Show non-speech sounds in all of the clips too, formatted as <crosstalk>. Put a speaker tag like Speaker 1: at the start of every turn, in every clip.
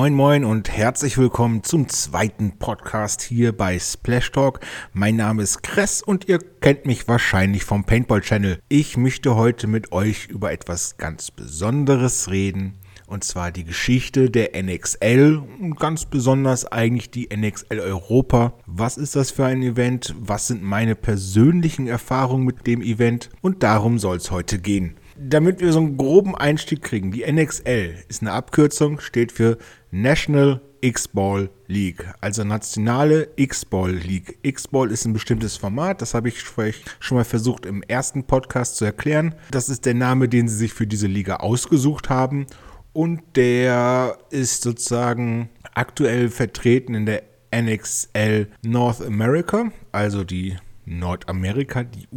Speaker 1: Moin Moin und herzlich willkommen zum zweiten Podcast hier bei Splash Talk. Mein Name ist Kress und ihr kennt mich wahrscheinlich vom Paintball Channel. Ich möchte heute mit euch über etwas ganz Besonderes reden. Und zwar die Geschichte der NXL und ganz besonders eigentlich die NXL Europa. Was ist das für ein Event? Was sind meine persönlichen Erfahrungen mit dem Event? Und darum soll es heute gehen damit wir so einen groben Einstieg kriegen, die NXL ist eine Abkürzung, steht für National X-Ball League, also nationale X-Ball League. X-Ball ist ein bestimmtes Format, das habe ich schon mal versucht im ersten Podcast zu erklären. Das ist der Name, den sie sich für diese Liga ausgesucht haben und der ist sozusagen aktuell vertreten in der NXL North America, also die Nordamerika, die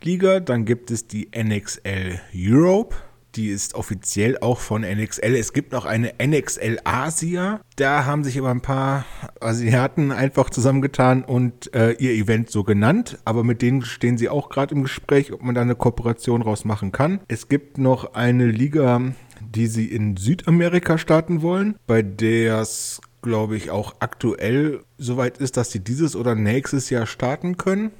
Speaker 1: USA-Liga. Dann gibt es die NXL Europe. Die ist offiziell auch von NXL. Es gibt noch eine NXL Asia. Da haben sich aber ein paar Asiaten einfach zusammengetan und äh, ihr Event so genannt. Aber mit denen stehen sie auch gerade im Gespräch, ob man da eine Kooperation rausmachen kann. Es gibt noch eine Liga, die sie in Südamerika starten wollen, bei der es glaube ich, auch aktuell soweit ist, dass sie dieses oder nächstes Jahr starten können.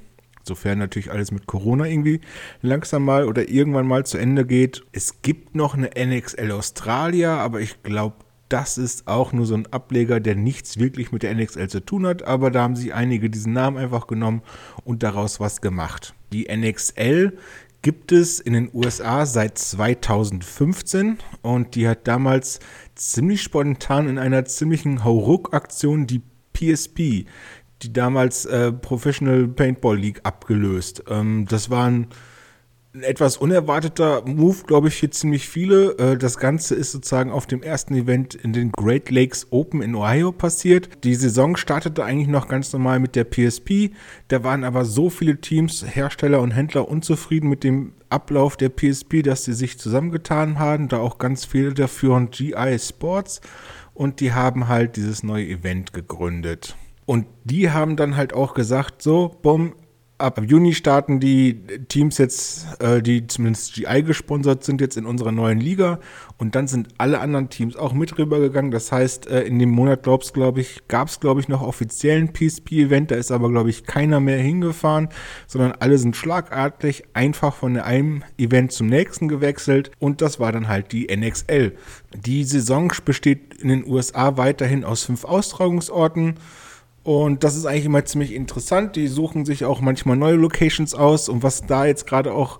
Speaker 1: Sofern natürlich alles mit Corona irgendwie langsam mal oder irgendwann mal zu Ende geht. Es gibt noch eine NXL Australia, aber ich glaube, das ist auch nur so ein Ableger, der nichts wirklich mit der NXL zu tun hat. Aber da haben sich einige diesen Namen einfach genommen und daraus was gemacht. Die NXL gibt es in den USA seit 2015 und die hat damals ziemlich spontan in einer ziemlichen Hauruck-Aktion die PSP, die damals äh, Professional Paintball League, abgelöst. Ähm, das waren ein etwas unerwarteter Move, glaube ich, für ziemlich viele. Äh, das Ganze ist sozusagen auf dem ersten Event in den Great Lakes Open in Ohio passiert. Die Saison startete eigentlich noch ganz normal mit der PSP. Da waren aber so viele Teams, Hersteller und Händler unzufrieden mit dem Ablauf der PSP, dass sie sich zusammengetan haben. Da auch ganz viele dafür und GI Sports. Und die haben halt dieses neue Event gegründet. Und die haben dann halt auch gesagt, so, bumm, ab Juni starten die Teams jetzt, äh, die zumindest GI gesponsert sind, jetzt in unserer neuen Liga. Und dann sind alle anderen Teams auch mit rübergegangen. Das heißt, äh, in dem Monat, glaubst glaube ich, gab es, glaube ich, noch offiziellen PSP-Event. Da ist aber, glaube ich, keiner mehr hingefahren, sondern alle sind schlagartig einfach von einem Event zum nächsten gewechselt. Und das war dann halt die NXL. Die Saison besteht in den USA weiterhin aus fünf Austragungsorten. Und das ist eigentlich immer ziemlich interessant. Die suchen sich auch manchmal neue Locations aus. Und was da jetzt gerade auch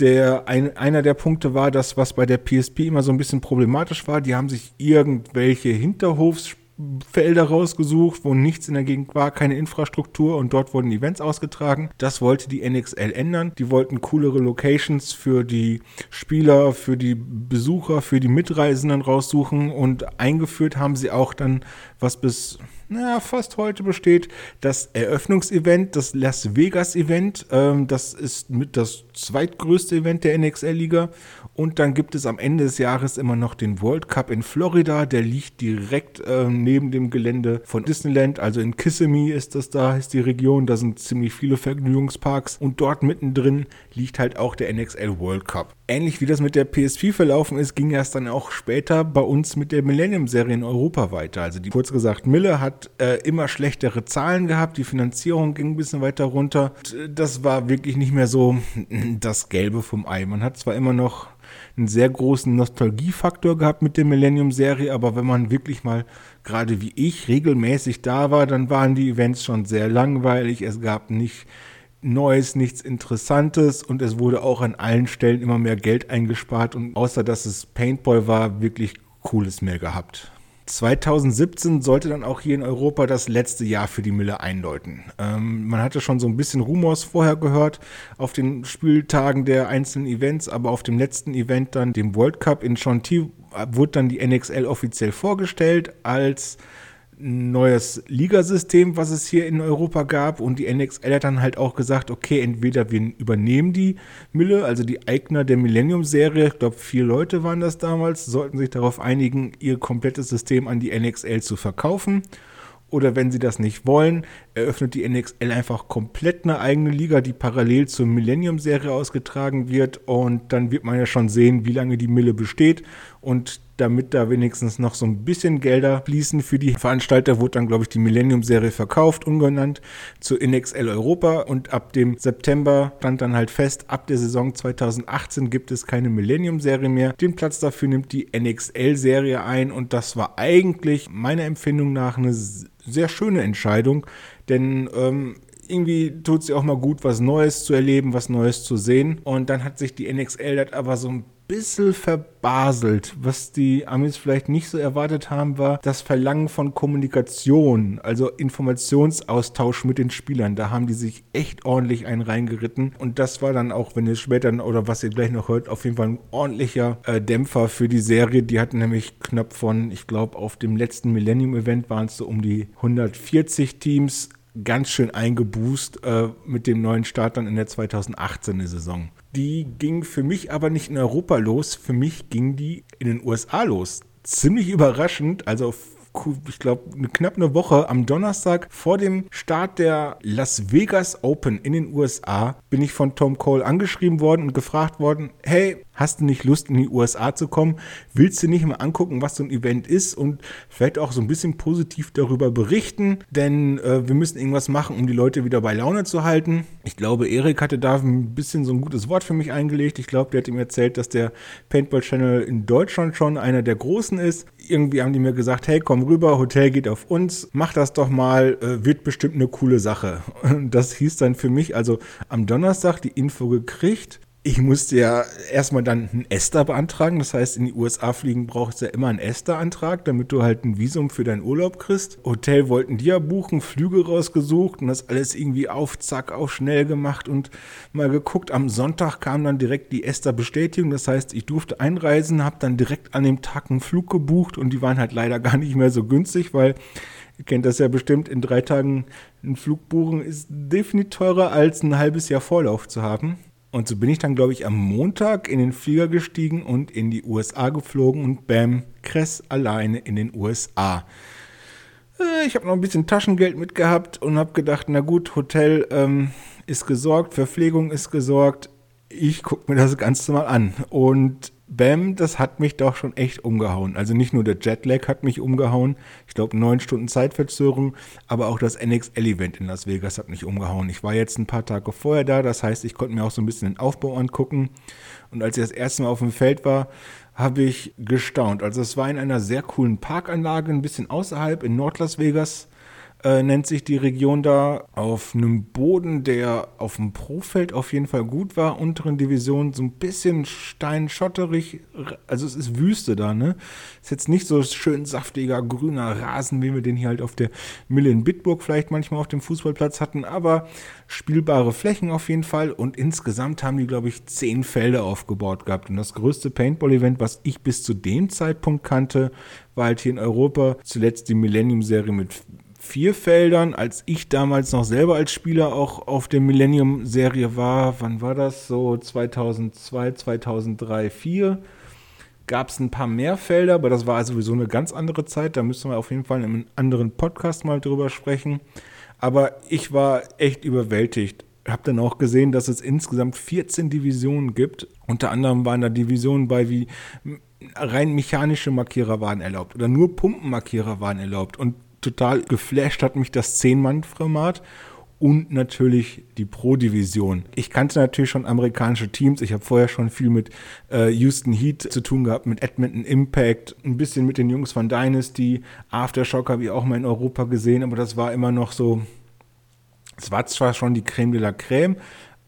Speaker 1: der ein, einer der Punkte war, das, was bei der PSP immer so ein bisschen problematisch war, die haben sich irgendwelche Hinterhofsfelder rausgesucht, wo nichts in der Gegend war, keine Infrastruktur und dort wurden Events ausgetragen. Das wollte die NXL ändern. Die wollten coolere Locations für die Spieler, für die Besucher, für die Mitreisenden raussuchen und eingeführt haben sie auch dann, was bis naja, fast heute besteht das Eröffnungsevent, das Las Vegas Event. Ähm, das ist mit das zweitgrößte Event der NXL-Liga. Und dann gibt es am Ende des Jahres immer noch den World Cup in Florida. Der liegt direkt ähm, neben dem Gelände von Disneyland. Also in Kissimmee ist das da, ist die Region. Da sind ziemlich viele Vergnügungsparks. Und dort mittendrin liegt halt auch der NXL World Cup. Ähnlich wie das mit der PSP verlaufen ist, ging es dann auch später bei uns mit der Millennium-Serie in Europa weiter. Also die, kurz gesagt, Miller hat äh, immer schlechtere Zahlen gehabt, die Finanzierung ging ein bisschen weiter runter. Das war wirklich nicht mehr so das Gelbe vom Ei. Man hat zwar immer noch einen sehr großen Nostalgiefaktor gehabt mit der Millennium-Serie, aber wenn man wirklich mal, gerade wie ich, regelmäßig da war, dann waren die Events schon sehr langweilig. Es gab nicht Neues, nichts Interessantes und es wurde auch an allen Stellen immer mehr Geld eingespart und außer dass es Paintball war, wirklich cooles mehr gehabt. 2017 sollte dann auch hier in Europa das letzte Jahr für die Mille einläuten. Ähm, man hatte schon so ein bisschen Rumors vorher gehört auf den Spieltagen der einzelnen Events, aber auf dem letzten Event dann, dem World Cup in Chantilly, wurde dann die NXL offiziell vorgestellt als neues Ligasystem, was es hier in Europa gab. Und die NXL hat dann halt auch gesagt, okay, entweder wir übernehmen die Mille, also die Eigner der Millennium-Serie, ich glaube vier Leute waren das damals, sollten sich darauf einigen, ihr komplettes System an die NXL zu verkaufen. Oder wenn sie das nicht wollen, eröffnet die NXL einfach komplett eine eigene Liga, die parallel zur Millennium-Serie ausgetragen wird. Und dann wird man ja schon sehen, wie lange die Mille besteht. Und damit da wenigstens noch so ein bisschen Gelder fließen für die Veranstalter, wurde dann, glaube ich, die Millennium-Serie verkauft, umgenannt zu NXL Europa und ab dem September stand dann halt fest, ab der Saison 2018 gibt es keine Millennium-Serie mehr. Den Platz dafür nimmt die NXL-Serie ein und das war eigentlich meiner Empfindung nach eine sehr schöne Entscheidung, denn ähm, irgendwie tut es ja auch mal gut, was Neues zu erleben, was Neues zu sehen. Und dann hat sich die NXL das aber so ein bisschen verbaselt. Was die Amis vielleicht nicht so erwartet haben, war das Verlangen von Kommunikation, also Informationsaustausch mit den Spielern. Da haben die sich echt ordentlich einen reingeritten. Und das war dann auch, wenn ihr später oder was ihr gleich noch hört, auf jeden Fall ein ordentlicher äh, Dämpfer für die Serie. Die hatten nämlich knapp von, ich glaube, auf dem letzten Millennium-Event waren es so um die 140 Teams ganz schön eingeboost äh, mit dem neuen Start dann in der 2018er Saison. Die ging für mich aber nicht in Europa los, für mich ging die in den USA los. Ziemlich überraschend, also ich glaube, knapp eine Woche am Donnerstag vor dem Start der Las Vegas Open in den USA bin ich von Tom Cole angeschrieben worden und gefragt worden, hey, hast du nicht Lust in die USA zu kommen? Willst du nicht mal angucken, was so ein Event ist und vielleicht auch so ein bisschen positiv darüber berichten? Denn äh, wir müssen irgendwas machen, um die Leute wieder bei Laune zu halten. Ich glaube, Erik hatte da ein bisschen so ein gutes Wort für mich eingelegt. Ich glaube, der hat ihm erzählt, dass der Paintball Channel in Deutschland schon einer der großen ist. Irgendwie haben die mir gesagt, hey, komm rüber, Hotel geht auf uns, mach das doch mal, äh, wird bestimmt eine coole Sache. <laughs> Das hieß dann für mich also am Donnerstag die Info gekriegt, ich musste ja erstmal dann ein ESTA beantragen. Das heißt, in die USA fliegen brauchst du ja immer einen ESTA-Antrag, damit du halt ein Visum für deinen Urlaub kriegst. Hotel wollten die ja buchen, Flüge rausgesucht und das alles irgendwie auf Zack, auf schnell gemacht und mal geguckt. Am Sonntag kam dann direkt die ESTA-Bestätigung. Das heißt, ich durfte einreisen, habe dann direkt an dem Tag einen Flug gebucht und die waren halt leider gar nicht mehr so günstig, weil Ihr kennt das ja bestimmt, in drei Tagen einen Flug buchen ist definitiv teurer als ein halbes Jahr Vorlauf zu haben. Und so bin ich dann, glaube ich, am Montag in den Flieger gestiegen und in die USA geflogen und bam, Kress alleine in den USA. Äh, ich habe noch ein bisschen Taschengeld mitgehabt und habe gedacht, na gut, Hotel ähm, ist gesorgt, Verpflegung ist gesorgt. Ich gucke mir das Ganze mal an. Und Bam, das hat mich doch schon echt umgehauen. Also nicht nur der Jetlag hat mich umgehauen, ich glaube neun Stunden Zeitverzögerung, aber auch das NXL-Event in Las Vegas hat mich umgehauen. Ich war jetzt ein paar Tage vorher da, das heißt, ich konnte mir auch so ein bisschen den Aufbau angucken. Und als ich das erste Mal auf dem Feld war, habe ich gestaunt. Also es war in einer sehr coolen Parkanlage, ein bisschen außerhalb in Nord-Las Vegas äh, nennt sich die Region da, auf einem Boden, der auf dem Profeld auf jeden Fall gut war, unteren Division so ein bisschen steinschotterig, also es ist Wüste da, ne? Ist jetzt nicht so schön saftiger grüner Rasen, wie wir den hier halt auf der Mille in Bitburg vielleicht manchmal auf dem Fußballplatz hatten, aber spielbare Flächen auf jeden Fall. Und insgesamt haben die, glaube ich, zehn Felder aufgebaut gehabt. Und das größte Paintball-Event, was ich bis zu dem Zeitpunkt kannte, war halt hier in Europa. Zuletzt die Millennium-Serie mit vier Feldern. Als ich damals noch selber als Spieler auch auf der Millennium-Serie war, wann war das? So 2002, 2003, 2004 gab es ein paar mehr Felder, aber das war sowieso eine ganz andere Zeit. Da müssen wir auf jeden Fall in einem anderen Podcast mal drüber sprechen. Aber ich war echt überwältigt. Habe dann auch gesehen, dass es insgesamt 14 Divisionen gibt. Unter anderem waren da Divisionen bei wie rein mechanische Markierer waren erlaubt oder nur Pumpenmarkierer waren erlaubt. Und total geflasht hat mich das Zehn-Mann-Format und natürlich die Pro-Division. Ich kannte natürlich schon amerikanische Teams. Ich habe vorher schon viel mit äh, Houston Heat zu tun gehabt, mit Edmonton Impact, ein bisschen mit den Jungs von Dynasty. Aftershock habe ich auch mal in Europa gesehen, aber das war immer noch so. Es war zwar schon die Creme de la Creme,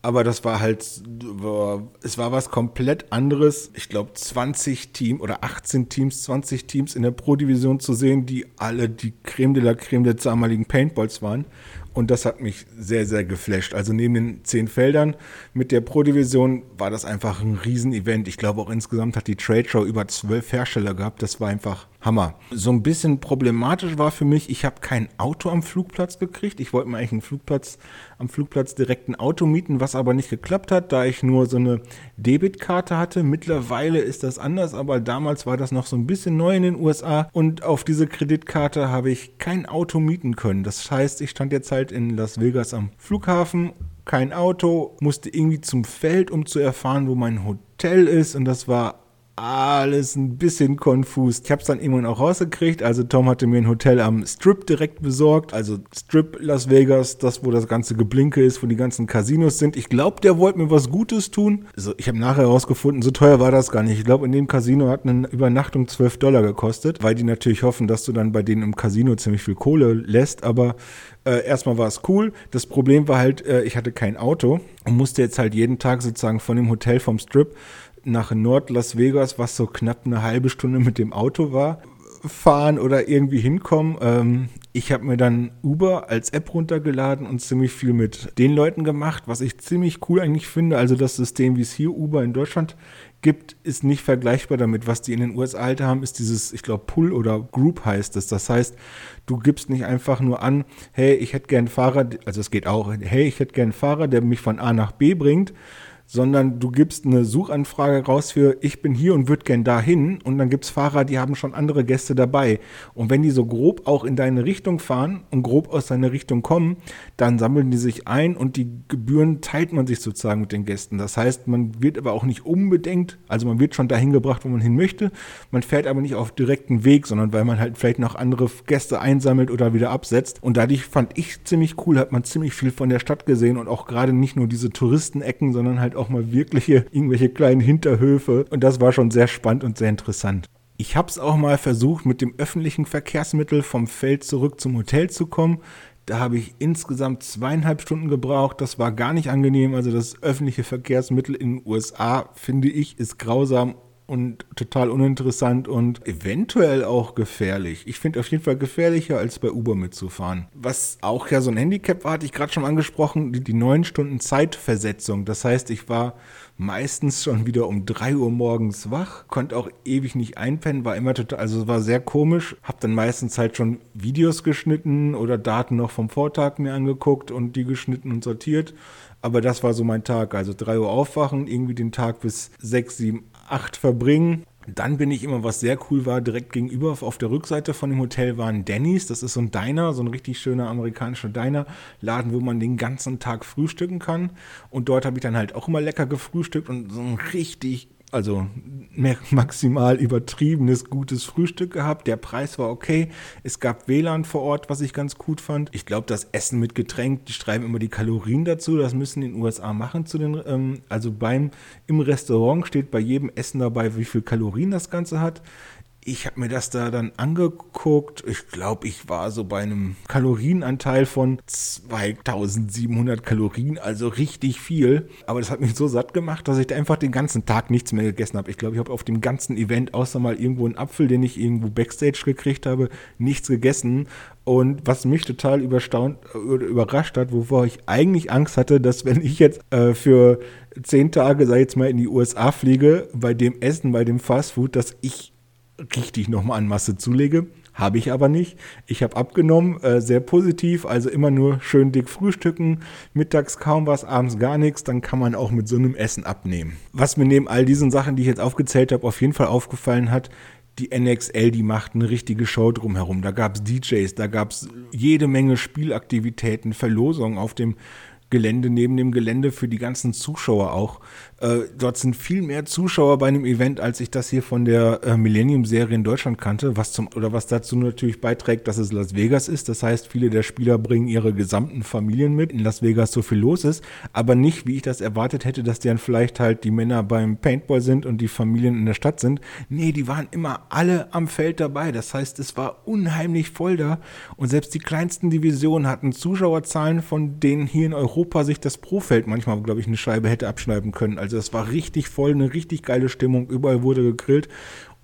Speaker 1: aber das war halt, es war was komplett anderes. Ich glaube, 20 Teams oder 18 Teams, 20 Teams in der Pro-Division zu sehen, die alle die Creme de la Creme der damaligen Paintballs waren. Und das hat mich sehr, sehr geflasht. Also neben den zehn Feldern mit der Pro-Division war das einfach ein Riesenevent. Ich glaube auch insgesamt hat die Trade Show über zwölf Hersteller gehabt. Das war einfach Hammer. So ein bisschen problematisch war für mich, ich habe kein Auto am Flugplatz gekriegt. Ich wollte mir eigentlich einen Flugplatz, am Flugplatz direkt ein Auto mieten, was aber nicht geklappt hat, da ich nur so eine Debitkarte hatte. Mittlerweile ist das anders, aber damals war das noch so ein bisschen neu in den USA und auf diese Kreditkarte habe ich kein Auto mieten können. Das heißt, ich stand jetzt halt in Las Vegas am Flughafen kein Auto, musste irgendwie zum Feld, um zu erfahren, wo mein Hotel ist. Und das war alles ein bisschen konfus. Ich habe es dann irgendwann auch rausgekriegt. Also Tom hatte mir ein Hotel am Strip direkt besorgt. Also Strip Las Vegas, das wo das ganze Geblinke ist, wo die ganzen Casinos sind. Ich glaube, der wollte mir was Gutes tun. Also ich habe nachher herausgefunden, so teuer war das gar nicht. Ich glaube, in dem Casino hat eine Übernachtung 12 Dollar gekostet, weil die natürlich hoffen, dass du dann bei denen im Casino ziemlich viel Kohle lässt. Aber äh, erstmal war es cool. Das Problem war halt, äh, ich hatte kein Auto und musste jetzt halt jeden Tag sozusagen von dem Hotel vom Strip nach Nord Las Vegas, was so knapp eine halbe Stunde mit dem Auto war, fahren oder irgendwie hinkommen. Ähm, ich habe mir dann Uber als App runtergeladen und ziemlich viel mit den Leuten gemacht, was ich ziemlich cool eigentlich finde. Also das System, wie es hier Uber in Deutschland gibt, ist nicht vergleichbar damit. Was die in den USA halt haben, ist dieses, ich glaube, Pull oder Group heißt es. Das heißt, du gibst nicht einfach nur an, hey, ich hätte gern einen Fahrer, also es geht auch, hey, ich hätte gern einen Fahrer, der mich von A nach B bringt, sondern du gibst eine Suchanfrage raus für ich bin hier und würde gern dahin und dann gibt's Fahrer, die haben schon andere Gäste dabei. Und wenn die so grob auch in deine Richtung fahren und grob aus deiner Richtung kommen, dann sammeln die sich ein und die Gebühren teilt man sich sozusagen mit den Gästen. Das heißt, man wird aber auch nicht unbedingt, also man wird schon dahin gebracht, wo man hin möchte, man fährt aber nicht auf direkten Weg, sondern weil man halt vielleicht noch andere Gäste einsammelt oder wieder absetzt. Und dadurch fand ich ziemlich cool, hat man ziemlich viel von der Stadt gesehen und auch gerade nicht nur diese Touristenecken, sondern halt auch mal wirkliche irgendwelche kleinen Hinterhöfe. Und das war schon sehr spannend und sehr interessant. Ich habe es auch mal versucht, mit dem öffentlichen Verkehrsmittel vom Feld zurück zum Hotel zu kommen. Da habe ich insgesamt zweieinhalb Stunden gebraucht. Das war gar nicht angenehm. Also das öffentliche Verkehrsmittel in den USA, finde ich, ist grausam und total uninteressant und eventuell auch gefährlich. Ich finde auf jeden Fall gefährlicher, als bei Uber mitzufahren. Was auch ja so ein Handicap war, hatte ich gerade schon angesprochen, die, neun Stunden Zeitversetzung. Das heißt, ich war meistens schon wieder um drei Uhr morgens wach, konnte auch ewig nicht einpennen, war immer total, also war sehr komisch. Hab dann meistens halt schon Videos geschnitten oder Daten noch vom Vortag mir angeguckt und die geschnitten und sortiert. Aber das war so mein Tag. Also drei Uhr aufwachen, irgendwie den Tag bis sechs, sieben, acht verbringen. Dann bin ich immer, was sehr cool war, direkt gegenüber auf der Rückseite von dem Hotel waren Denny's. Das ist so ein Diner, so ein richtig schöner amerikanischer Diner-Laden, wo man den ganzen Tag frühstücken kann. Und dort habe ich dann halt auch immer lecker gefrühstückt und so ein richtig also <laughs> maximal übertriebenes, gutes Frühstück gehabt. Der Preis war okay. Es gab WLAN vor Ort, was ich ganz gut fand. Ich glaube, das Essen mit Getränk, die schreiben immer die Kalorien dazu. Das müssen in den USA machen zu den, ähm, also beim, im Restaurant steht bei jedem Essen dabei, wie viel Kalorien das Ganze hat ich habe mir das da dann angeguckt. Ich glaube, ich war so bei einem Kalorienanteil von 2700 Kalorien, also richtig viel. Aber das hat mich so satt gemacht, dass ich da einfach den ganzen Tag nichts mehr gegessen habe. Ich glaube, ich habe auf dem ganzen Event, außer mal irgendwo einen Apfel, den ich irgendwo backstage gekriegt habe, nichts gegessen. Und was mich total überstaunt, überrascht hat, wovor ich eigentlich Angst hatte, dass wenn ich jetzt äh, für zehn Tage, sei jetzt mal in die USA fliege, bei dem Essen, bei dem Fastfood, dass ich richtig nochmal an Masse zulege. Habe ich aber nicht. Ich habe abgenommen, äh, sehr positiv, also immer nur schön dick frühstücken, mittags kaum was, abends gar nichts, dann kann man auch mit so einem Essen abnehmen. Was mir neben all diesen Sachen, die ich jetzt aufgezählt habe, auf jeden Fall aufgefallen hat, die NXL, die macht eine richtige Show drumherum. Da gab es DJs, da gab es jede Menge Spielaktivitäten, Verlosungen auf dem Gelände, neben dem Gelände für die ganzen Zuschauer auch. Äh, dort sind viel mehr Zuschauer bei einem Event, als ich das hier von der äh, Millennium-Serie in Deutschland kannte, was zum, oder was dazu natürlich beiträgt, dass es Las Vegas ist. Das heißt, viele der Spieler bringen ihre gesamten Familien mit, in Las Vegas so viel los ist, aber nicht, wie ich das erwartet hätte, dass dann vielleicht halt die Männer beim Paintball sind und die Familien in der Stadt sind. Nee, die waren immer alle am Feld dabei. Das heißt, es war unheimlich voll da und selbst die kleinsten Divisionen hatten Zuschauerzahlen, von denen hier in Europa sich das Profeld manchmal, glaube ich, eine Scheibe hätte abschneiden können. Also das war richtig voll, eine richtig geile Stimmung. Überall wurde gegrillt.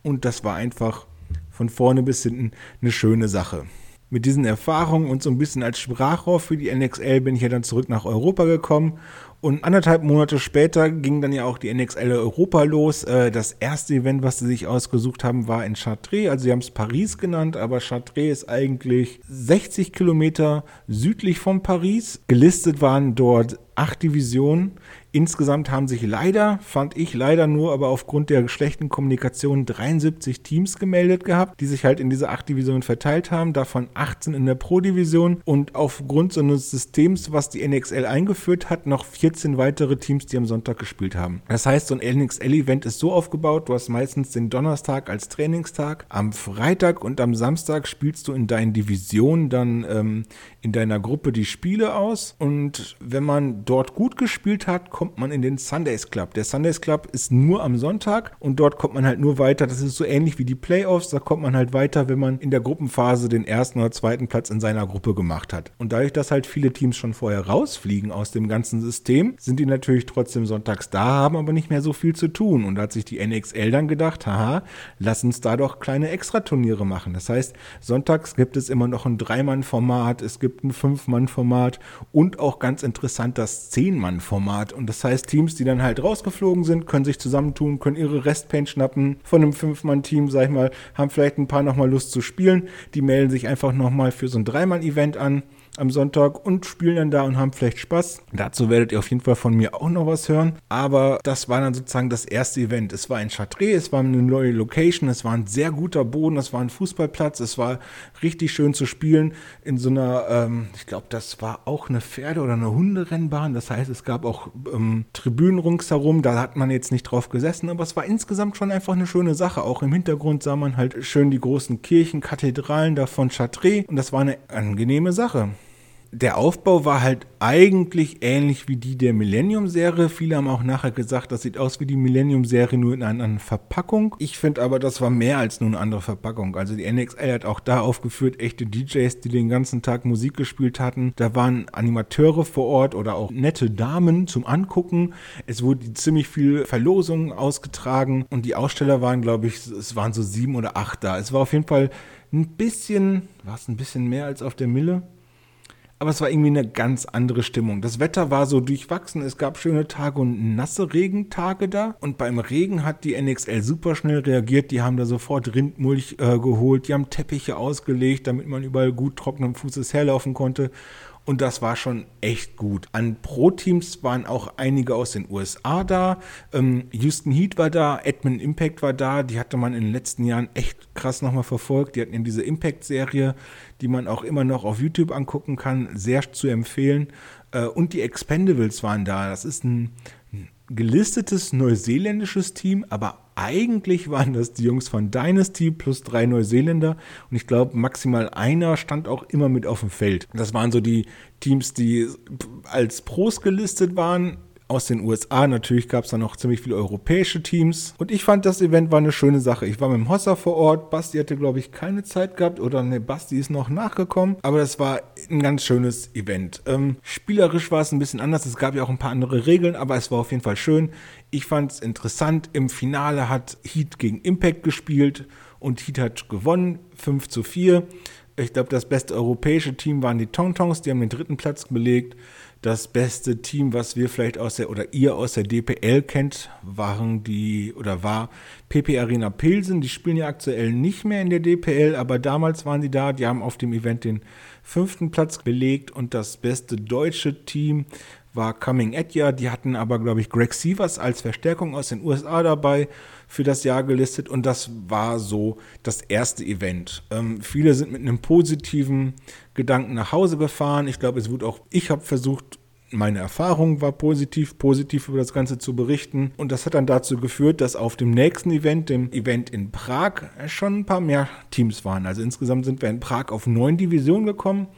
Speaker 1: Und das war einfach von vorne bis hinten eine schöne Sache. Mit diesen Erfahrungen und so ein bisschen als Sprachrohr für die NXL bin ich ja dann zurück nach Europa gekommen und anderthalb Monate später ging dann ja auch die NXL Europa los. Äh, das erste Event, was sie sich ausgesucht haben, war in Chartres. Also sie haben es Paris genannt, aber Chartres ist eigentlich 60 Kilometer südlich von Paris. Gelistet waren dort acht Divisionen. Insgesamt haben sich leider, fand ich leider nur, aber aufgrund der schlechten Kommunikation 73 Teams gemeldet gehabt, die sich halt in diese acht Divisionen verteilt haben, davon 18 in der Pro-Division und aufgrund so eines Systems, was die NXL eingeführt hat, noch 14 14 weitere Teams, die am Sonntag gespielt haben. Das heißt, so ein NXL-Event ist so aufgebaut, du hast meistens den Donnerstag als Trainingstag. Am Freitag und am Samstag spielst du in deinen Divisionen dann ähm, in deiner Gruppe die Spiele aus. Und wenn man dort gut gespielt hat, kommt man in den Sundays Club. Der Sundays Club ist nur am Sonntag und dort kommt man halt nur weiter. Das ist so ähnlich wie die Playoffs. Da kommt man halt weiter, wenn man in der Gruppenphase den ersten oder zweiten Platz in seiner Gruppe gemacht hat. Und dadurch, dass halt viele Teams schon vorher rausfliegen aus dem ganzen System, sind die natürlich trotzdem sonntags da, haben aber nicht mehr so viel zu tun. Und da hat sich die NXL dann gedacht, haha, lass uns da doch kleine Extraturniere machen. Das heißt, sonntags gibt es immer noch ein Dreimann-Format, es gibt ein Fünf-Mann-Format und auch ganz interessant das Zehn-Mann-Format. Und das heißt, Teams, die dann halt rausgeflogen sind, können sich zusammentun, können ihre Restpaint schnappen von einem Fünf-Mann-Team, sag ich mal, haben vielleicht ein paar nochmal Lust zu spielen. Die melden sich einfach nochmal für so ein Dreimann-Event an am Sonntag und spielen dann da und haben vielleicht Spaß. Dazu werdet ihr auf jeden Fall von mir auch noch was hören. Aber das war dann sozusagen das erste Event. Es war in Chartres, es war eine neue Location, es war ein sehr guter Boden, es war ein Fußballplatz, es war richtig schön zu spielen in so einer, ähm, ich glaube, das war auch eine Pferde- oder eine Hunderennbahn. Das heißt, es gab auch ähm, Tribünen ringsherum, da hat man jetzt nicht drauf gesessen, aber es war insgesamt schon einfach eine schöne Sache. Auch im Hintergrund sah man halt schön die großen Kirchen, Kathedralen da von Chartres und das war eine angenehme Sache der Aufbau war halt eigentlich ähnlich wie die der Millennium-Serie. Viele haben auch nachher gesagt, das sieht aus wie die Millennium-Serie nur in einer anderen Verpackung. Ich finde aber, das war mehr als nur eine andere Verpackung. Also die NXL hat auch da aufgeführt, echte DJs, die den ganzen Tag Musik gespielt hatten. Da waren Animateure vor Ort oder auch nette Damen zum Angucken. Es wurde ziemlich viel Verlosungen ausgetragen und die Aussteller waren, glaube ich, es waren so sieben oder acht da. Es war auf jeden Fall ein bisschen, war es ein bisschen mehr als auf der Mille? Aber es war irgendwie eine ganz andere Stimmung. Das Wetter war so durchwachsen, es gab schöne Tage und nasse Regentage da. Und beim Regen hat die NXL super schnell reagiert. Die haben da sofort Rindmulch äh, geholt, die haben Teppiche ausgelegt, damit man überall gut trockenen Fußes herlaufen konnte. Und das war schon echt gut. An Pro-Teams waren auch einige aus den USA da. Ähm, Houston Heat war da, Edmund Impact war da. Die hatte man in den letzten Jahren echt krass nochmal verfolgt. Die hatten in diese Impact-Serie, die man auch immer noch auf YouTube angucken kann, sehr zu empfehlen. Äh, und die Expendables waren da. Das ist ein, gelistetes neuseeländisches Team, aber eigentlich waren das die Jungs von Dynasty plus drei Neuseeländer und ich glaube maximal einer stand auch immer mit auf dem Feld. Das waren so die Teams, die als Pros gelistet waren aus den USA. Natürlich gab es da noch ziemlich viele europäische Teams. Und ich fand, das Event war eine schöne Sache. Ich war mit dem Hossa vor Ort. Basti hatte, glaube ich, keine Zeit gehabt. Oder ne, Basti ist noch nachgekommen. Aber das war ein ganz schönes Event. Ähm, spielerisch war es ein bisschen anders. Es gab ja auch ein paar andere Regeln, aber es war auf jeden Fall schön. Ich fand es interessant. Im Finale hat Heat gegen Impact gespielt und Heat hat gewonnen. 5 zu 4. Ich glaube, das beste europäische Team waren die Tongtongs. Die haben den dritten Platz belegt das beste Team, was wir vielleicht aus der oder ihr aus der DPL kennt, waren die oder war PP Arena Pilsen. Die spielen ja aktuell nicht mehr in der DPL, aber damals waren die da. Die haben auf dem Event den fünften Platz belegt und das beste deutsche Team war Coming Edja. Die hatten aber, glaube ich, Greg Sievers als Verstärkung aus den USA dabei für das Jahr gelistet und das war so das erste Event. Ähm, viele sind mit einem positiven Gedanken nach Hause gefahren. Ich glaube, es wurde auch, ich habe versucht, meine Erfahrung war positiv, positiv über das Ganze zu berichten. Und das hat dann dazu geführt, dass auf dem nächsten Event, dem Event in Prag, schon ein paar mehr Teams waren. Also insgesamt sind wir in Prag auf neun Divisionen gekommen.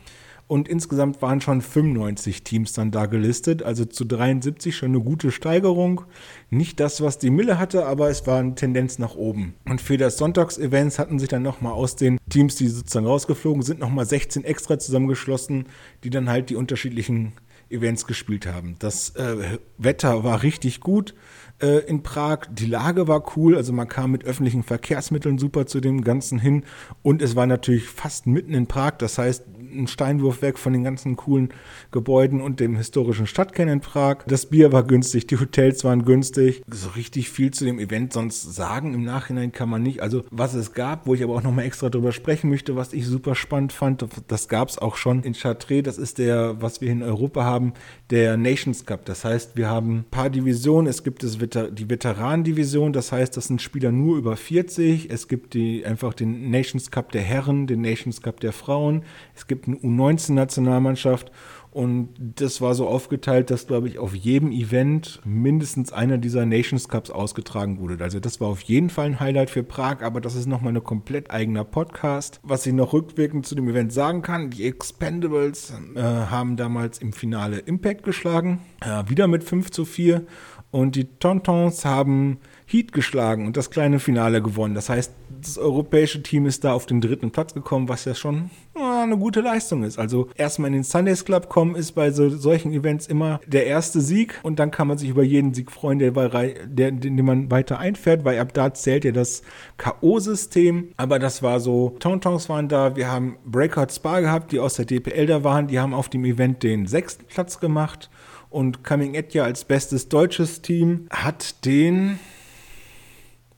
Speaker 1: Und insgesamt waren schon 95 Teams dann da gelistet, also zu 73 schon eine gute Steigerung. Nicht das, was die Mille hatte, aber es war eine Tendenz nach oben. Und für das Sonntagsevents hatten sich dann nochmal aus den Teams, die sozusagen rausgeflogen sind, nochmal 16 extra zusammengeschlossen, die dann halt die unterschiedlichen Events gespielt haben. Das äh, Wetter war richtig gut äh, in Prag. Die Lage war cool, also man kam mit öffentlichen Verkehrsmitteln super zu dem Ganzen hin und es war natürlich fast mitten in Prag, das heißt ein Steinwurf weg von den ganzen coolen Gebäuden und dem historischen Stadtkern in Prag. Das Bier war günstig, die Hotels waren günstig. So richtig viel zu dem Event sonst sagen im Nachhinein kann man nicht. Also was es gab, wo ich aber auch nochmal extra drüber sprechen möchte, was ich super spannend fand, das gab es auch schon in Chartres. Das ist der, was wir in Europa haben, der Nations Cup. Das heißt, wir haben ein paar Divisionen. Es gibt das Die Veteranendivision, das heißt, das sind Spieler nur über 40. Es gibt die, einfach den Nations Cup der Herren, den Nations Cup der Frauen. Es gibt eine U19-Nationalmannschaft Und das war so aufgeteilt, dass, glaube ich, auf jedem Event mindestens einer dieser Nations Cups ausgetragen wurde. Also das war auf jeden Fall ein Highlight für Prag, aber das ist nochmal ein komplett eigener Podcast. Was ich noch rückwirkend zu dem Event sagen kann, die Expendables äh, haben damals im Finale Impact geschlagen, äh, wieder mit 5 zu 4. Und die Tontons haben Heat geschlagen und das kleine Finale gewonnen. Das heißt, das europäische Team ist da auf den dritten Platz gekommen, was ja schon ja, eine gute Leistung ist. Also erstmal in den Sundays Club kommen ist bei so, solchen Events immer der erste Sieg und dann kann man sich über jeden Sieg freuen, der, der, den man weiter einfährt, weil ab da zählt ja das K.O.-System. Aber das war so, Tontons waren da, wir haben Breakout Spa gehabt, die aus der DPL da waren, die haben auf dem Event den sechsten Platz gemacht und Coming Etja als bestes deutsches Team hat den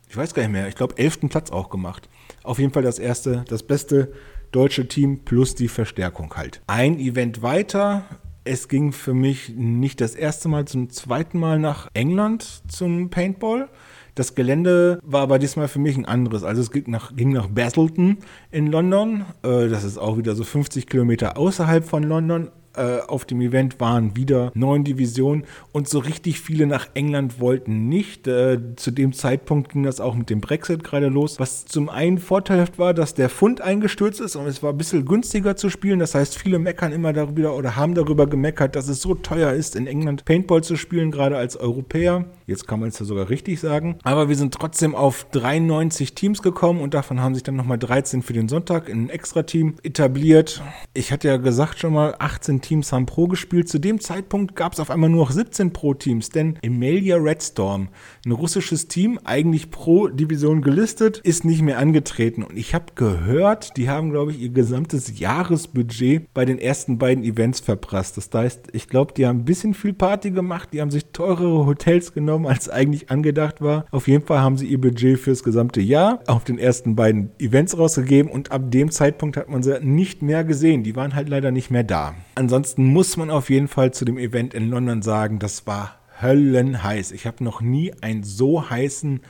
Speaker 1: ich weiß gar nicht mehr, ich glaube, elften Platz auch gemacht. Auf jeden Fall das erste, das beste deutsche Team plus die Verstärkung halt. Ein Event weiter. Es ging für mich nicht das erste Mal, zum zweiten Mal nach England zum Paintball. Das Gelände war aber diesmal für mich ein anderes. Also es ging nach, ging nach Basildon in London. Äh, das ist auch wieder so 50 Kilometer außerhalb von London äh, auf dem Event waren wieder neun Divisionen und so richtig viele nach England wollten nicht. Äh, zu dem Zeitpunkt ging das auch mit dem Brexit gerade los, was zum einen vorteilhaft war, dass der Pfund eingestürzt ist und es war ein bisschen günstiger zu spielen. Das heißt, viele meckern immer darüber oder haben darüber gemeckert, dass es so teuer ist, in England Paintball zu spielen, gerade als Europäer. Jetzt kann man es ja sogar richtig sagen. Aber wir sind trotzdem auf 93 Teams gekommen und davon haben sich dann nochmal 13 für den Sonntag in ein Extra-Team etabliert. Ich hatte ja gesagt schon mal, 18 Teams haben Pro gespielt. Zu dem Zeitpunkt gab es auf einmal nur noch 17 Pro-Teams, denn Emilia Redstorm, ein russisches Team, eigentlich Pro-Division gelistet, ist nicht mehr angetreten. Und ich habe gehört, die haben, glaube ich, ihr gesamtes Jahresbudget bei den ersten beiden Events verprasst. Das heißt, ich glaube, die haben ein bisschen viel Party gemacht, die haben sich teurere Hotels genommen genommen, als eigentlich angedacht war. Auf jeden Fall haben sie ihr Budget fürs gesamte Jahr auf den ersten beiden Events rausgegeben und ab dem Zeitpunkt hat man sie nicht mehr gesehen. Die waren halt leider nicht mehr da. Ansonsten muss man auf jeden Fall zu dem Event in London sagen, das war höllenheiß. Ich habe noch nie einen so heißen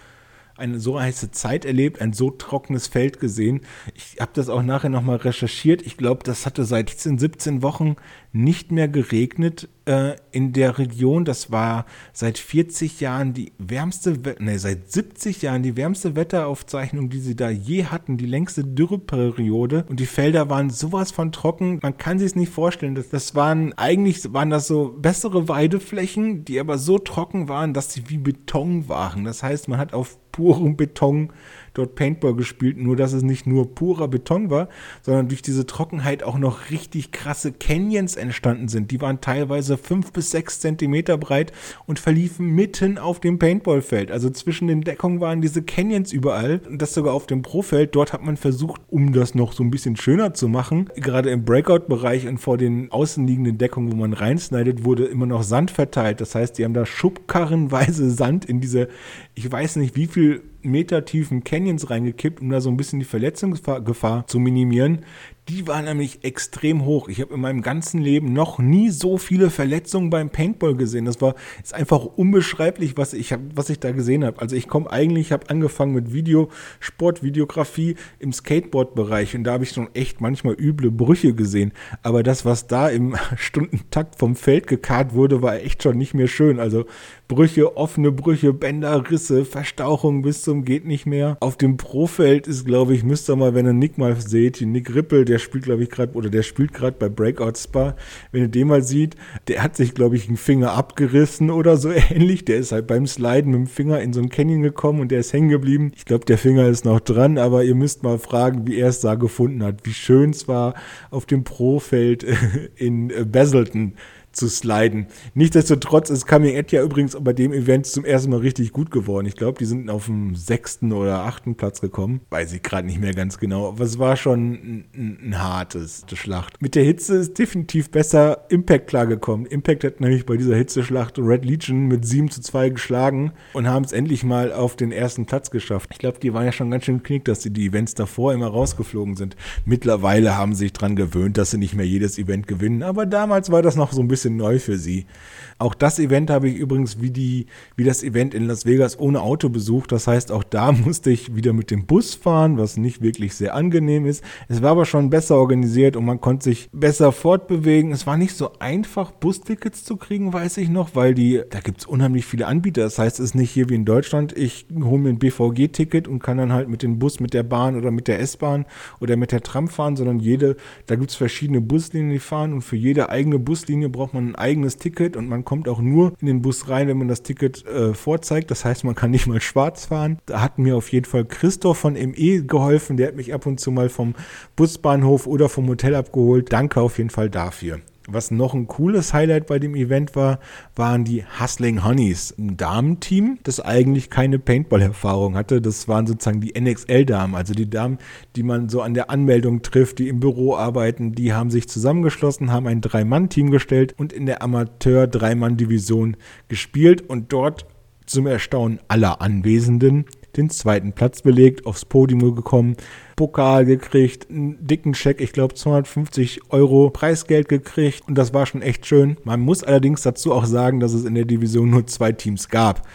Speaker 1: eine so heiße Zeit erlebt, ein so trockenes Feld gesehen. Ich habe das auch nachher nochmal recherchiert. Ich glaube, das hatte seit 17, 17 Wochen nicht mehr geregnet äh, in der Region. Das war seit 40 Jahren die wärmste, ne, seit 70 Jahren die wärmste Wetteraufzeichnung, die sie da je hatten, die längste Dürreperiode. Und die Felder waren sowas von trocken. Man kann sich es nicht vorstellen. Das, das waren eigentlich waren das so bessere Weideflächen, die aber so trocken waren, dass sie wie Beton waren. Das heißt, man hat auf purem Beton dort Paintball gespielt, nur dass es nicht nur purer Beton war, sondern durch diese Trockenheit auch noch richtig krasse Canyons entstanden sind. Die waren teilweise fünf bis sechs Zentimeter breit und verliefen mitten auf dem Paintballfeld. Also zwischen den Deckungen waren diese Canyons überall und das sogar auf dem Profeld. Dort hat man versucht, um das noch so ein bisschen schöner zu machen, gerade im Breakout-Bereich und vor den außenliegenden Deckungen, wo man reinsneidet, wurde immer noch Sand verteilt. Das heißt, die haben da schubkarrenweise Sand in diese, ich weiß nicht wie viel Meter tiefen Canyons reingekippt, um da so ein bisschen die Verletzungsgefahr zu minimieren. Die war nämlich extrem hoch. Ich habe in meinem ganzen Leben noch nie so viele Verletzungen beim Paintball gesehen. Das war ist einfach unbeschreiblich, was ich hab, was ich da gesehen habe. Also ich komme eigentlich, habe angefangen mit Video, Sportvideografie im Skateboard-Bereich und da habe ich schon echt manchmal üble Brüche gesehen. Aber das, was da im <laughs> Stundentakt vom Feld gekarrt wurde, war echt schon nicht mehr schön. Also Brüche, offene Brüche, Bänder, Risse, Verstauchung bis zum geht nicht mehr. Auf dem Profeld ist, glaube ich, müsst ihr mal, wenn ihr Nick mal seht, Nick Rippel, der spielt, glaube ich, gerade, oder der spielt gerade bei Breakout Spa. Wenn ihr den mal sieht, der hat sich, glaube ich, einen Finger abgerissen oder so <laughs> ähnlich. Der ist halt beim Sliden mit dem Finger in so ein Canyon gekommen und der ist hängen geblieben. Ich glaube, der Finger ist noch dran, aber ihr müsst mal fragen, wie er es da gefunden hat. Wie schön es war auf dem Profeld <laughs> in Basildon zu sliden. Nichtsdestotrotz ist Coming At ja übrigens bei dem Event zum ersten Mal richtig gut geworden. Ich glaube, die sind auf dem sechsten oder achten Platz gekommen. Weiß ich gerade nicht mehr ganz genau. Aber es war schon ein, ein, ein hartes Schlacht. Mit der Hitze ist definitiv besser Impact klargekommen. Impact hat nämlich bei dieser Hitzeschlacht Red Legion mit 7 zu 2 geschlagen und haben es endlich mal auf den ersten Platz geschafft. Ich glaube, die waren ja schon ganz schön knick, dass sie die Events davor immer rausgeflogen sind. Mittlerweile haben sie sich dran gewöhnt, dass sie nicht mehr jedes Event gewinnen. Aber damals war das noch so ein bisschen bisschen neu für sie. Auch das Event habe ich übrigens wie, die, wie das Event in Las Vegas ohne Auto besucht. Das heißt, auch da <laughs> musste ich wieder mit dem Bus fahren, was nicht wirklich sehr angenehm ist. Es war aber schon besser organisiert und man konnte sich besser fortbewegen. Es war nicht so einfach, Bustickets zu kriegen, weiß ich noch, weil die, da gibt es unheimlich viele Anbieter. Das heißt, es ist nicht hier wie in Deutschland, ich hole mir ein BVG-Ticket und kann dann halt mit dem Bus, mit der Bahn oder mit der S-Bahn oder mit der Tram fahren, sondern jede, da gibt es verschiedene Buslinien, die fahren und für jede eigene Buslinie braucht man ein eigenes Ticket und man kommt auch nur in den Bus rein, wenn man das Ticket äh, vorzeigt. Das heißt, man kann nicht mal schwarz fahren. Da hat mir auf jeden Fall Christoph von ME geholfen. Der hat mich ab und zu mal vom Busbahnhof oder vom Hotel abgeholt. Danke auf jeden Fall dafür. Was noch ein cooles Highlight bei dem Event war, waren die Hustling Honeys, ein Damenteam, das eigentlich keine Paintball-Erfahrung hatte. Das waren sozusagen die NXL-Damen, also die Damen, die man so an der Anmeldung trifft, die im Büro arbeiten. Die haben sich zusammengeschlossen, haben ein Drei-Mann-Team gestellt und in der Amateur-Drei-Mann-Division gespielt und dort zum Erstaunen aller Anwesenden den zweiten Platz belegt, aufs Podium gekommen, Pokal gekriegt, einen dicken Scheck, ich glaube 250 Euro Preisgeld gekriegt und das war schon echt schön. Man muss allerdings dazu auch sagen, dass es in der Division nur zwei Teams gab.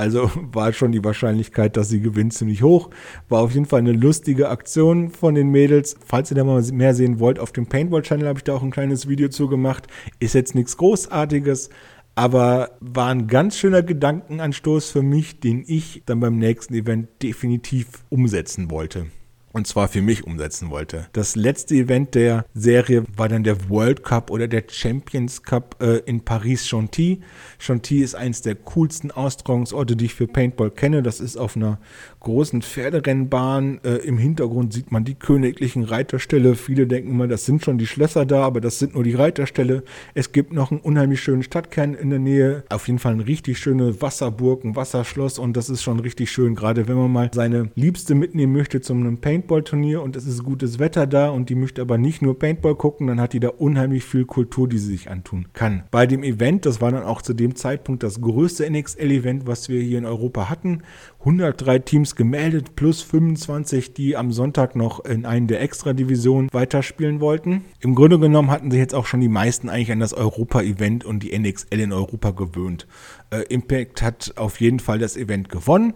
Speaker 1: Also <laughs> war schon die Wahrscheinlichkeit, dass sie gewinnt, ziemlich hoch. War auf jeden Fall eine lustige Aktion von den Mädels. Falls ihr da mal mehr sehen wollt, auf dem Paintball-Channel habe ich da auch ein kleines Video zu gemacht. Ist jetzt nichts Großartiges, aber war ein ganz schöner Gedankenanstoß für mich, den ich dann beim nächsten Event definitiv umsetzen wollte und zwar für mich umsetzen wollte. Das letzte Event der Serie war dann der World Cup oder der Champions Cup äh, in Paris-Chantilly. Chantilly ist eines der coolsten Austragungsorte, die ich für Paintball kenne. Das ist auf einer großen Pferderennbahn. Äh, Im Hintergrund sieht man die königlichen Reiterställe. Viele denken immer, das sind schon die Schlösser da, aber das sind nur die Reiterställe. Es gibt noch einen unheimlich schönen Stadtkern in der Nähe. Auf jeden Fall eine richtig schöne Wasserburg, ein Wasserschloss und das ist schon richtig schön, gerade wenn man mal seine Liebste mitnehmen möchte zum einem Paintball Paintball-Turnier und es ist gutes Wetter da und die möchte aber nicht nur Paintball gucken, dann hat die da unheimlich viel Kultur, die sie sich antun kann. Bei dem Event, das war dann auch zu dem Zeitpunkt das größte NXL-Event, was wir hier in Europa hatten, 103 Teams gemeldet plus 25, die am Sonntag noch in einen der Extra-Divisionen weiterspielen wollten. Im Grunde genommen hatten sich jetzt auch schon die meisten eigentlich an das Europa-Event und die NXL in Europa gewöhnt. Äh, Impact hat auf jeden Fall das Event gewonnen.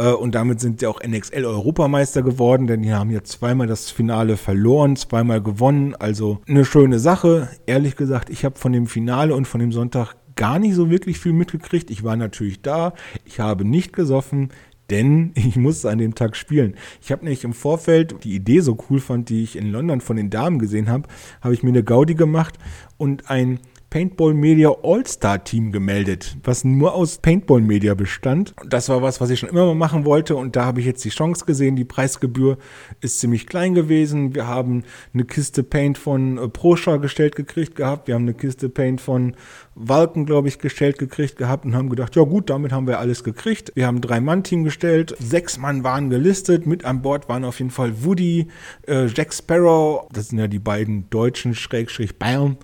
Speaker 1: Äh, und damit sind sie auch NXL-Europameister geworden, denn die haben jetzt zweimal das Finale verloren, zweimal gewonnen. Also eine schöne Sache. Ehrlich gesagt, ich habe von dem Finale und von dem Sonntag gar nicht so wirklich viel mitgekriegt. Ich war natürlich da. Ich habe nicht gesoffen denn <laughs> ich musste an dem Tag spielen. Ich habe nämlich im Vorfeld die Idee so cool fand, die ich in London von den Damen gesehen habe, habe ich mir eine Gaudi gemacht und ein Paintball Media All-Star Team gemeldet, was nur aus Paintball Media bestand. Das war was, was ich schon immer mal machen wollte und da habe ich jetzt die Chance gesehen. Die Preisgebühr ist ziemlich klein gewesen. Wir haben eine Kiste Paint von äh, gestellt gekriegt gehabt. Wir haben eine Kiste Paint von Walken, glaube ich, gestellt gekriegt gehabt und haben gedacht, ja gut, damit haben wir alles gekriegt. Wir haben ein Drei-Mann-Team gestellt. Sechs Mann waren gelistet. Mit an Bord waren auf jeden Fall Woody, äh, Jack Sparrow, das sind ja die beiden deutschen Schrägstrich Bayern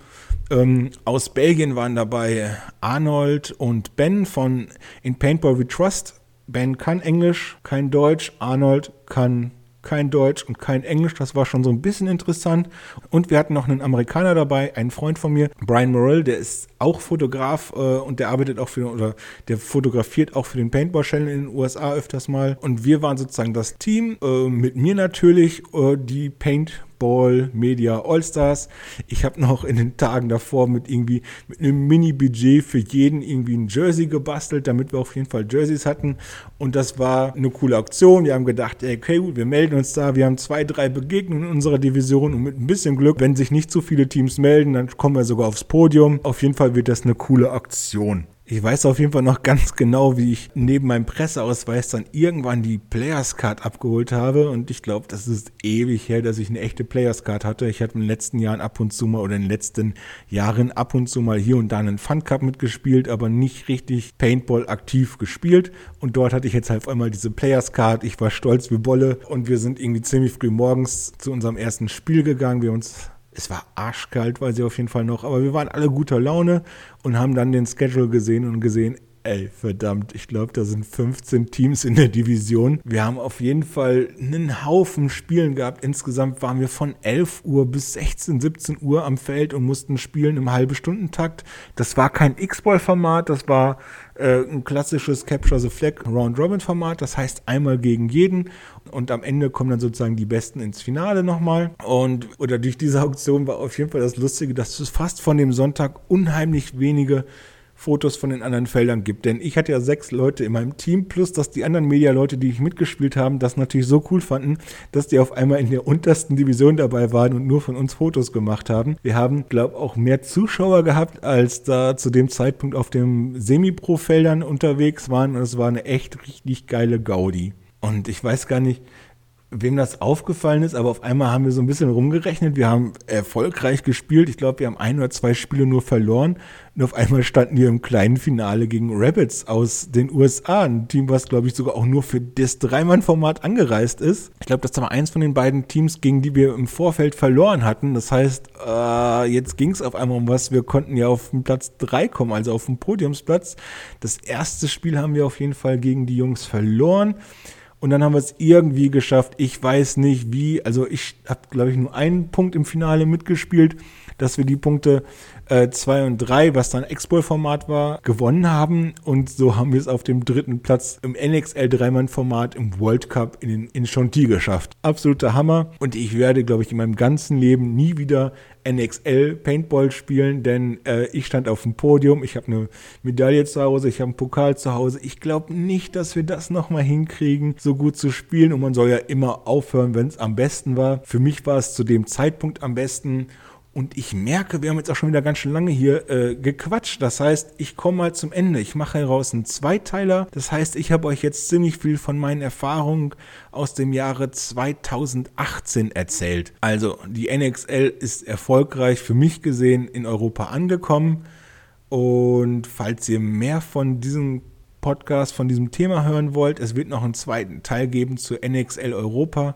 Speaker 1: ähm, aus Belgien waren dabei Arnold und Ben von In Paintball We Trust. Ben kann Englisch, kein Deutsch. Arnold kann kein Deutsch und kein Englisch. Das war schon so ein bisschen interessant. Und wir hatten noch einen Amerikaner dabei, einen Freund von mir, Brian Morell, der ist auch Fotograf äh, und der arbeitet auch für, oder der fotografiert auch für den Paintball-Channel in den USA öfters mal. Und wir waren sozusagen das Team, äh, mit mir natürlich, äh, die Paint Ball Media All-Stars. Ich habe noch in den Tagen davor mit irgendwie mit einem Mini-Budget für jeden irgendwie ein Jersey gebastelt, damit wir auf jeden Fall Jerseys hatten. Und das war eine coole Aktion. Wir haben gedacht, okay, gut, wir melden uns da. Wir haben zwei, drei Begegnungen in unserer Division und mit ein bisschen Glück, wenn sich nicht zu viele Teams melden, dann kommen wir sogar aufs Podium. Auf jeden Fall wird das eine coole Aktion. Ich weiß auf jeden Fall noch ganz genau, wie ich neben meinem Presseausweis dann irgendwann die Players Card abgeholt habe. Und ich glaube, das ist ewig her, dass ich eine echte Players Card hatte. Ich hatte in den letzten Jahren ab und zu mal oder in den letzten Jahren ab und zu mal hier und da einen Fun Cup mitgespielt, aber nicht richtig Paintball aktiv gespielt. Und dort hatte ich jetzt halt einmal diese Players Card. Ich war stolz wie Bolle und wir sind irgendwie ziemlich früh morgens zu unserem ersten Spiel gegangen. Wir uns es war arschkalt, war sie auf jeden Fall noch, aber wir waren alle guter Laune und haben dann den Schedule gesehen und gesehen, Ey, verdammt, ich glaube, da sind 15 Teams in der Division. Wir haben auf jeden Fall einen Haufen Spielen gehabt. Insgesamt waren wir von 11 Uhr bis 16, 17 Uhr am Feld und mussten spielen im halbe Stundentakt. Das war kein X-Ball-Format, das war äh, ein klassisches Capture the Flag Round-Robin-Format. Das heißt einmal gegen jeden und am Ende kommen dann sozusagen die Besten ins Finale nochmal. Und oder durch diese Auktion war auf jeden Fall das Lustige, dass es fast von dem Sonntag unheimlich wenige Fotos von den anderen Feldern gibt. Denn ich hatte ja sechs Leute in meinem Team, plus dass die anderen Media-Leute, die ich mitgespielt haben, das natürlich so cool fanden, dass die auf einmal in der untersten Division dabei waren und nur von uns Fotos gemacht haben. Wir haben, glaube ich, auch mehr Zuschauer gehabt, als da zu dem Zeitpunkt auf den Semi-Pro-Feldern unterwegs waren. Und es war eine echt richtig geile Gaudi. Und ich weiß gar nicht, wem das aufgefallen ist, aber auf einmal haben wir so ein bisschen rumgerechnet. Wir haben erfolgreich gespielt. Ich glaube, wir haben ein oder zwei Spiele nur verloren. Und auf einmal standen wir im kleinen Finale gegen Rabbits aus den USA. Ein Team, was, glaube ich, sogar auch nur für das Dreimann-Format angereist ist. Ich glaube, das war eins von den beiden Teams, gegen die wir im Vorfeld verloren hatten. Das heißt, äh, jetzt ging es auf einmal um was. Wir konnten ja auf den Platz drei kommen, also auf den Podiumsplatz. Das erste Spiel haben wir auf jeden Fall gegen die Jungs verloren. Und dann haben wir es irgendwie geschafft. Ich weiß nicht wie. Also ich habe, glaube ich, nur einen Punkt im Finale mitgespielt, dass wir die Punkte 2 äh, und 3, was dann Expo-Format war, gewonnen haben. Und so haben wir es auf dem dritten Platz im NXL Dreimann-Format im World Cup in, in Chantilly geschafft. Absoluter Hammer. Und ich werde, glaube ich, in meinem ganzen Leben nie wieder NXL Paintball spielen, denn äh, ich stand auf dem Podium, ich habe eine Medaille zu Hause, ich habe einen Pokal zu Hause. Ich glaube nicht, dass wir das nochmal hinkriegen, so gut zu spielen. Und man soll ja immer aufhören, wenn es am besten war. Für mich war es zu dem Zeitpunkt am besten. Und ich merke, wir haben jetzt auch schon wieder ganz schön lange hier äh, gequatscht. Das heißt, ich komme mal zum Ende. Ich mache heraus einen Zweiteiler. Das heißt, ich habe euch jetzt ziemlich viel von meinen Erfahrungen aus dem Jahre 2018 erzählt. Also, die NXL ist erfolgreich für mich gesehen in Europa angekommen. Und falls ihr mehr von diesem Podcast, von diesem Thema hören wollt, es wird noch einen zweiten Teil geben zu NXL Europa.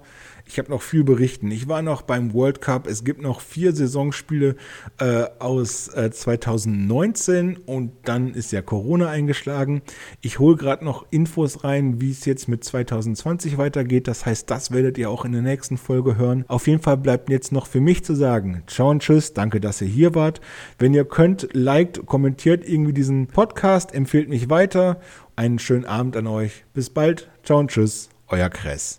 Speaker 1: Ich habe noch viel berichten. Ich war noch beim World Cup. Es gibt noch vier Saisonspiele äh, aus äh, 2019 und dann ist ja Corona eingeschlagen. Ich hole gerade noch Infos rein, wie es jetzt mit 2020 weitergeht. Das heißt, das werdet ihr auch in der nächsten Folge hören. Auf jeden Fall bleibt jetzt noch für mich zu sagen, ciao und tschüss, danke, dass ihr hier wart. Wenn ihr könnt, liked, kommentiert irgendwie diesen Podcast, empfehlt mich weiter. Einen schönen Abend an euch. Bis bald. Ciao und tschüss, euer Kress.